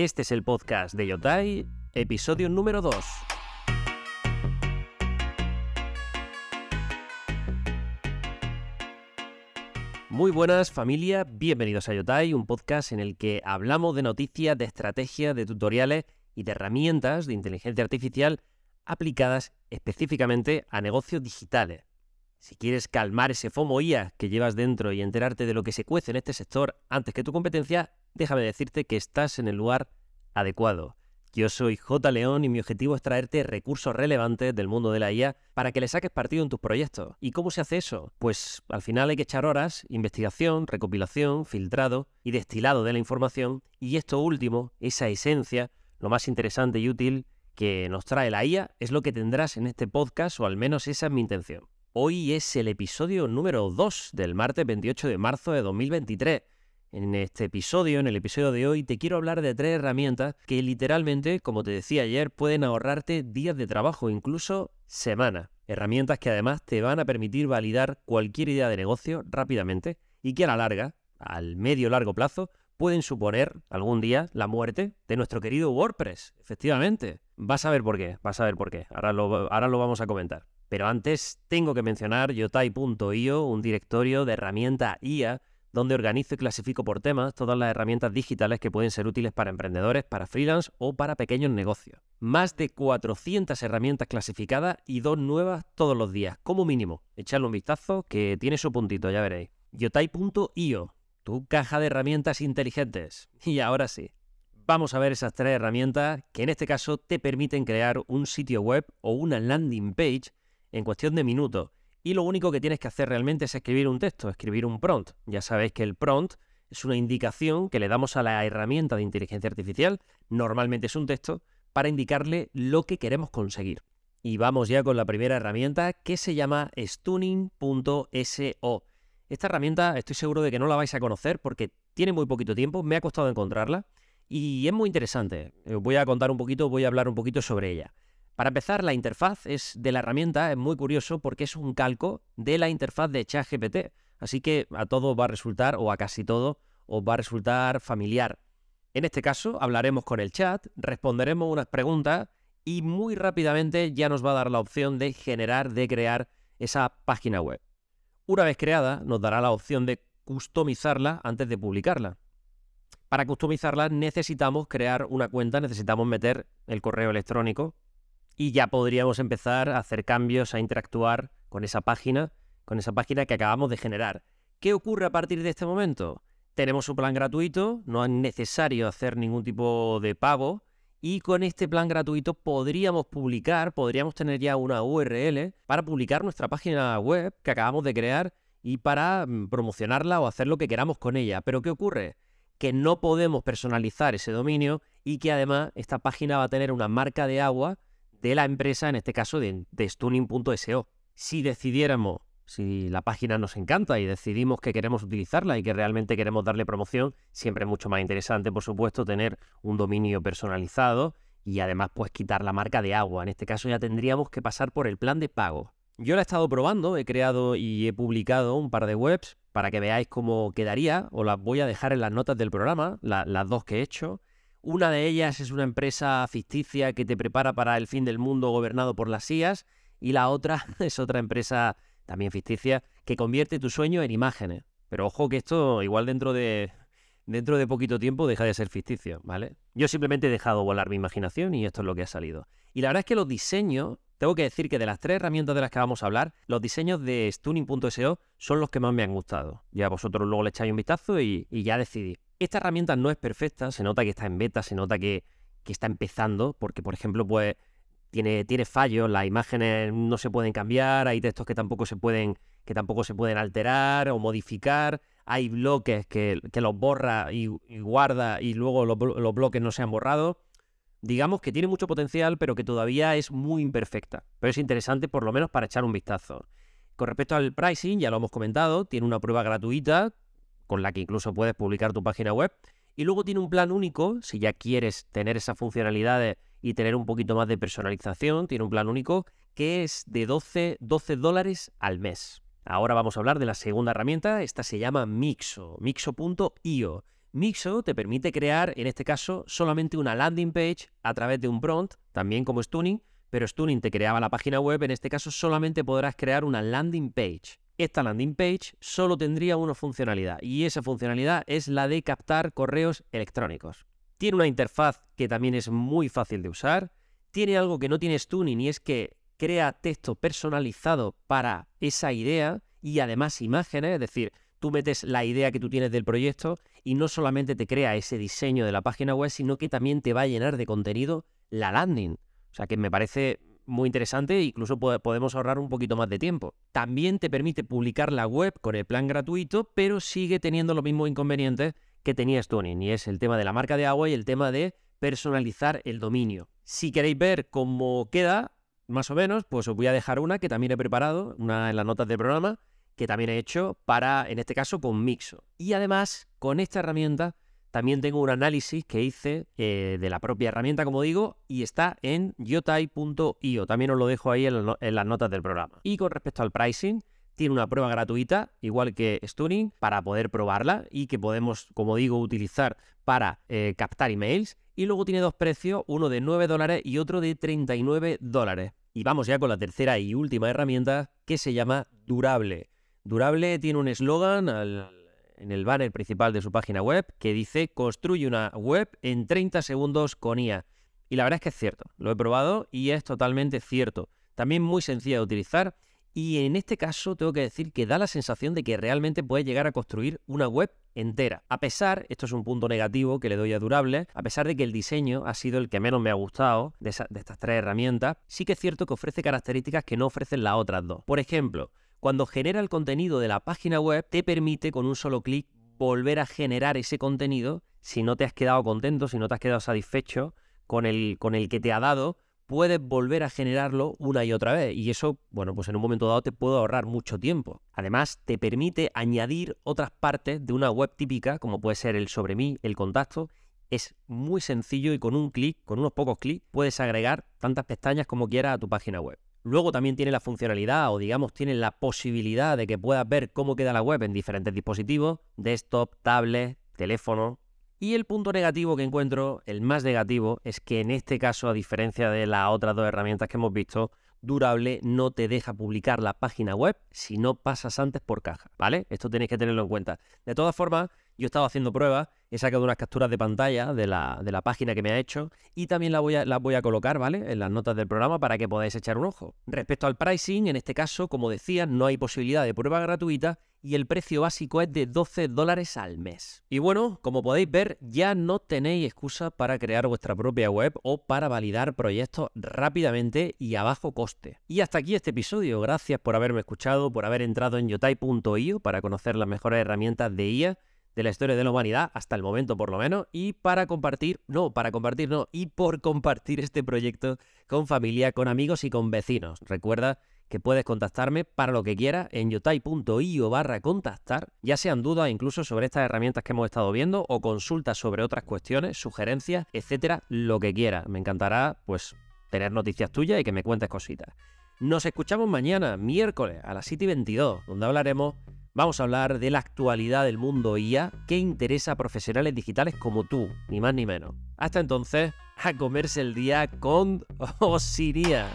Este es el podcast de Yotai, episodio número 2. Muy buenas familia, bienvenidos a Yotai, un podcast en el que hablamos de noticias, de estrategias, de tutoriales y de herramientas de inteligencia artificial aplicadas específicamente a negocios digitales. Si quieres calmar ese FOMO IA que llevas dentro y enterarte de lo que se cuece en este sector antes que tu competencia, déjame decirte que estás en el lugar adecuado. Yo soy J. León y mi objetivo es traerte recursos relevantes del mundo de la IA para que le saques partido en tus proyectos. ¿Y cómo se hace eso? Pues al final hay que echar horas, investigación, recopilación, filtrado y destilado de la información y esto último, esa esencia, lo más interesante y útil que nos trae la IA, es lo que tendrás en este podcast o al menos esa es mi intención. Hoy es el episodio número 2 del martes 28 de marzo de 2023. En este episodio, en el episodio de hoy, te quiero hablar de tres herramientas que literalmente, como te decía ayer, pueden ahorrarte días de trabajo, incluso semanas. Herramientas que además te van a permitir validar cualquier idea de negocio rápidamente y que a la larga, al medio largo plazo, pueden suponer algún día la muerte de nuestro querido WordPress. Efectivamente. Vas a ver por qué, vas a ver por qué. Ahora lo, ahora lo vamos a comentar. Pero antes tengo que mencionar yotai.io, un directorio de herramientas IA donde organizo y clasifico por temas todas las herramientas digitales que pueden ser útiles para emprendedores, para freelance o para pequeños negocios. Más de 400 herramientas clasificadas y dos nuevas todos los días, como mínimo. Echadle un vistazo que tiene su puntito, ya veréis. yotai.io, tu caja de herramientas inteligentes. Y ahora sí, vamos a ver esas tres herramientas que en este caso te permiten crear un sitio web o una landing page en cuestión de minutos. Y lo único que tienes que hacer realmente es escribir un texto, escribir un prompt. Ya sabéis que el prompt es una indicación que le damos a la herramienta de inteligencia artificial, normalmente es un texto, para indicarle lo que queremos conseguir. Y vamos ya con la primera herramienta que se llama stunning.so. Esta herramienta estoy seguro de que no la vais a conocer porque tiene muy poquito tiempo, me ha costado encontrarla y es muy interesante. Voy a contar un poquito, voy a hablar un poquito sobre ella. Para empezar, la interfaz es de la herramienta es muy curioso porque es un calco de la interfaz de ChatGPT. Así que a todo va a resultar, o a casi todo, os va a resultar familiar. En este caso, hablaremos con el chat, responderemos unas preguntas y muy rápidamente ya nos va a dar la opción de generar, de crear esa página web. Una vez creada, nos dará la opción de customizarla antes de publicarla. Para customizarla necesitamos crear una cuenta, necesitamos meter el correo electrónico y ya podríamos empezar a hacer cambios, a interactuar con esa página, con esa página que acabamos de generar. ¿Qué ocurre a partir de este momento? Tenemos un plan gratuito, no es necesario hacer ningún tipo de pago y con este plan gratuito podríamos publicar, podríamos tener ya una URL para publicar nuestra página web que acabamos de crear y para mm, promocionarla o hacer lo que queramos con ella. Pero ¿qué ocurre? Que no podemos personalizar ese dominio y que además esta página va a tener una marca de agua de la empresa, en este caso de, de stunning.so. Si decidiéramos, si la página nos encanta y decidimos que queremos utilizarla y que realmente queremos darle promoción, siempre es mucho más interesante, por supuesto, tener un dominio personalizado y además pues quitar la marca de agua. En este caso ya tendríamos que pasar por el plan de pago. Yo la he estado probando, he creado y he publicado un par de webs para que veáis cómo quedaría, o las voy a dejar en las notas del programa, las dos que he hecho. Una de ellas es una empresa ficticia que te prepara para el fin del mundo gobernado por las IAS y la otra es otra empresa también ficticia que convierte tu sueño en imágenes. Pero ojo que esto igual dentro de dentro de poquito tiempo deja de ser ficticio, ¿vale? Yo simplemente he dejado volar mi imaginación y esto es lo que ha salido. Y la verdad es que los diseños, tengo que decir que de las tres herramientas de las que vamos a hablar, los diseños de Stunning.so son los que más me han gustado. Ya vosotros luego le echáis un vistazo y, y ya decidí. Esta herramienta no es perfecta, se nota que está en beta, se nota que, está empezando, porque por ejemplo, pues tiene, fallos, las imágenes no se pueden cambiar, hay textos que tampoco se pueden, que tampoco se pueden alterar o modificar, hay bloques que, los borra y, guarda y luego los, los bloques no se han borrado. Digamos que tiene mucho potencial, pero que todavía es muy imperfecta. Pero es interesante por lo menos para echar un vistazo. Con respecto al pricing, ya lo hemos comentado, tiene una prueba gratuita con la que incluso puedes publicar tu página web. Y luego tiene un plan único, si ya quieres tener esas funcionalidades y tener un poquito más de personalización, tiene un plan único que es de 12, 12 dólares al mes. Ahora vamos a hablar de la segunda herramienta, esta se llama Mixo, mixo.io. Mixo te permite crear, en este caso, solamente una landing page a través de un prompt, también como Stunning, pero Stunning te creaba la página web, en este caso solamente podrás crear una landing page. Esta landing page solo tendría una funcionalidad y esa funcionalidad es la de captar correos electrónicos. Tiene una interfaz que también es muy fácil de usar, tiene algo que no tiene Stunning y es que crea texto personalizado para esa idea y además imágenes, es decir, tú metes la idea que tú tienes del proyecto y no solamente te crea ese diseño de la página web, sino que también te va a llenar de contenido la landing. O sea que me parece muy interesante incluso podemos ahorrar un poquito más de tiempo. También te permite publicar la web con el plan gratuito, pero sigue teniendo los mismos inconvenientes que tenía Stoning, y es el tema de la marca de agua y el tema de personalizar el dominio. Si queréis ver cómo queda, más o menos, pues os voy a dejar una que también he preparado, una en las notas del programa, que también he hecho para, en este caso, con Mixo. Y además, con esta herramienta también tengo un análisis que hice eh, de la propia herramienta, como digo, y está en yotai.io. También os lo dejo ahí en, las notas del programa. Y con respecto al pricing, tiene una prueba gratuita, igual que Stunning, para poder probarla y que podemos, como digo, utilizar para eh, captar emails. Y luego tiene dos precios, uno de 9 dólares y otro de 39 dólares. Y vamos ya con la tercera y última herramienta que se llama Durable. Durable tiene un eslogan al en el banner principal de su página web que dice construye una web en 30 segundos con IA. Y la verdad es que es cierto, lo he probado y es totalmente cierto. También muy sencilla de utilizar y en este caso tengo que decir que da la sensación de que realmente puedes llegar a construir una web entera. A pesar, esto es un punto negativo que le doy a Durable, a pesar de que el diseño ha sido el que menos me ha gustado de, de estas tres herramientas, sí que es cierto que ofrece características que no ofrecen las otras dos. Por ejemplo, cuando genera el contenido de la página web, te permite con un solo clic volver a generar ese contenido si no te has quedado contento, si no te has quedado satisfecho con el, con el que te ha dado, puedes volver a generarlo una y otra vez. Y eso, bueno, pues en un momento dado te puede ahorrar mucho tiempo. Además, te permite añadir otras partes de una web típica, como puede ser el sobre mí, el contacto. Es muy sencillo y con un clic, con unos pocos clics, puedes agregar tantas pestañas como quieras a tu página web. Luego también tiene la funcionalidad o digamos tiene la posibilidad de que puedas ver cómo queda la web en diferentes dispositivos, desktop, tablet, teléfono. Y el punto negativo que encuentro, el más negativo, es que en este caso, a diferencia de las otras dos herramientas que hemos visto, Durable no te deja publicar la página web si no pasas antes por caja, ¿vale? Esto tenéis que tenerlo en cuenta. De todas formas, yo he estado haciendo pruebas, he sacado unas capturas de pantalla de la, de la página que me ha hecho y también las voy, a, voy a colocar, ¿vale? En las notas del programa para que podáis echar un ojo. Respecto al pricing, en este caso, como decía, no hay posibilidad de prueba gratuita y el precio básico es de 12 dólares al mes. Y bueno, como podéis ver, ya no tenéis excusa para crear vuestra propia web o para validar proyectos rápidamente y a bajo coste. Y hasta aquí este episodio. Gracias por haberme escuchado, por haber entrado en yotai.io para conocer las mejores herramientas de IA de la historia de la humanidad, hasta el momento por lo menos, y para compartir, no, para compartir no, y por compartir este proyecto con familia, con amigos y con vecinos. Recuerda que puedes contactarme para lo que quieras en yotai.io barra contactar, ya sean dudas incluso sobre estas herramientas que hemos estado viendo o consultas sobre otras cuestiones, sugerencias, etcétera, lo que quieras. Me encantará, pues, tener noticias tuyas y que me cuentes cositas. Nos escuchamos mañana, miércoles, a las 7 y 22, donde hablaremos Vamos a hablar de la actualidad del mundo IA que interesa a profesionales digitales como tú, ni más ni menos. Hasta entonces, a comerse el día con Osiria.